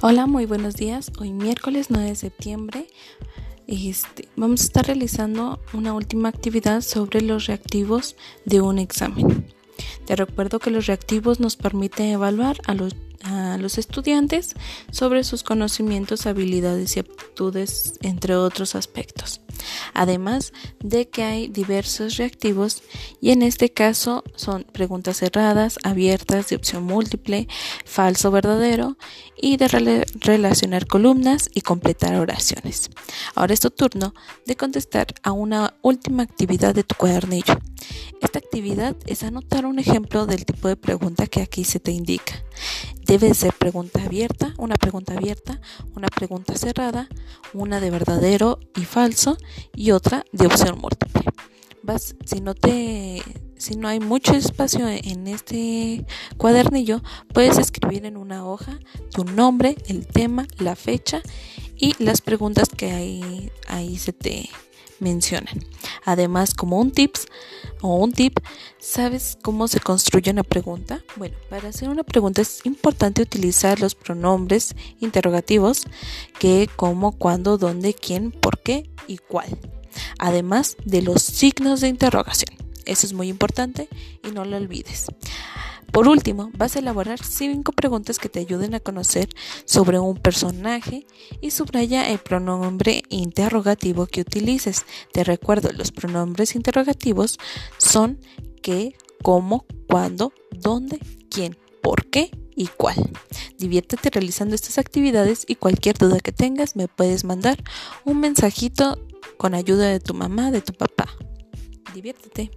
Hola, muy buenos días. Hoy miércoles 9 de septiembre este, vamos a estar realizando una última actividad sobre los reactivos de un examen. Te recuerdo que los reactivos nos permiten evaluar a los a los estudiantes sobre sus conocimientos, habilidades y aptitudes, entre otros aspectos. Además de que hay diversos reactivos y en este caso son preguntas cerradas, abiertas, de opción múltiple, falso, verdadero y de relacionar columnas y completar oraciones. Ahora es tu turno de contestar a una última actividad de tu cuadernillo. Esta actividad es anotar un ejemplo del tipo de pregunta que aquí se te indica. Debe ser pregunta abierta, una pregunta abierta, una pregunta cerrada, una de verdadero y falso y otra de opción múltiple. Vas, si no te si no hay mucho espacio en este cuadernillo, puedes escribir en una hoja tu nombre, el tema, la fecha y las preguntas que ahí, ahí se te mencionan. Además, como un tips o un tip, ¿sabes cómo se construye una pregunta? Bueno, para hacer una pregunta es importante utilizar los pronombres interrogativos que, cómo, cuándo, dónde, quién, por qué y cuál. Además de los signos de interrogación. Eso es muy importante y no lo olvides. Por último, vas a elaborar cinco preguntas que te ayuden a conocer sobre un personaje y subraya el pronombre interrogativo que utilices. Te recuerdo, los pronombres interrogativos son qué, cómo, cuándo, dónde, quién, por qué y cuál. Diviértete realizando estas actividades y cualquier duda que tengas me puedes mandar un mensajito con ayuda de tu mamá, de tu papá. Diviértete.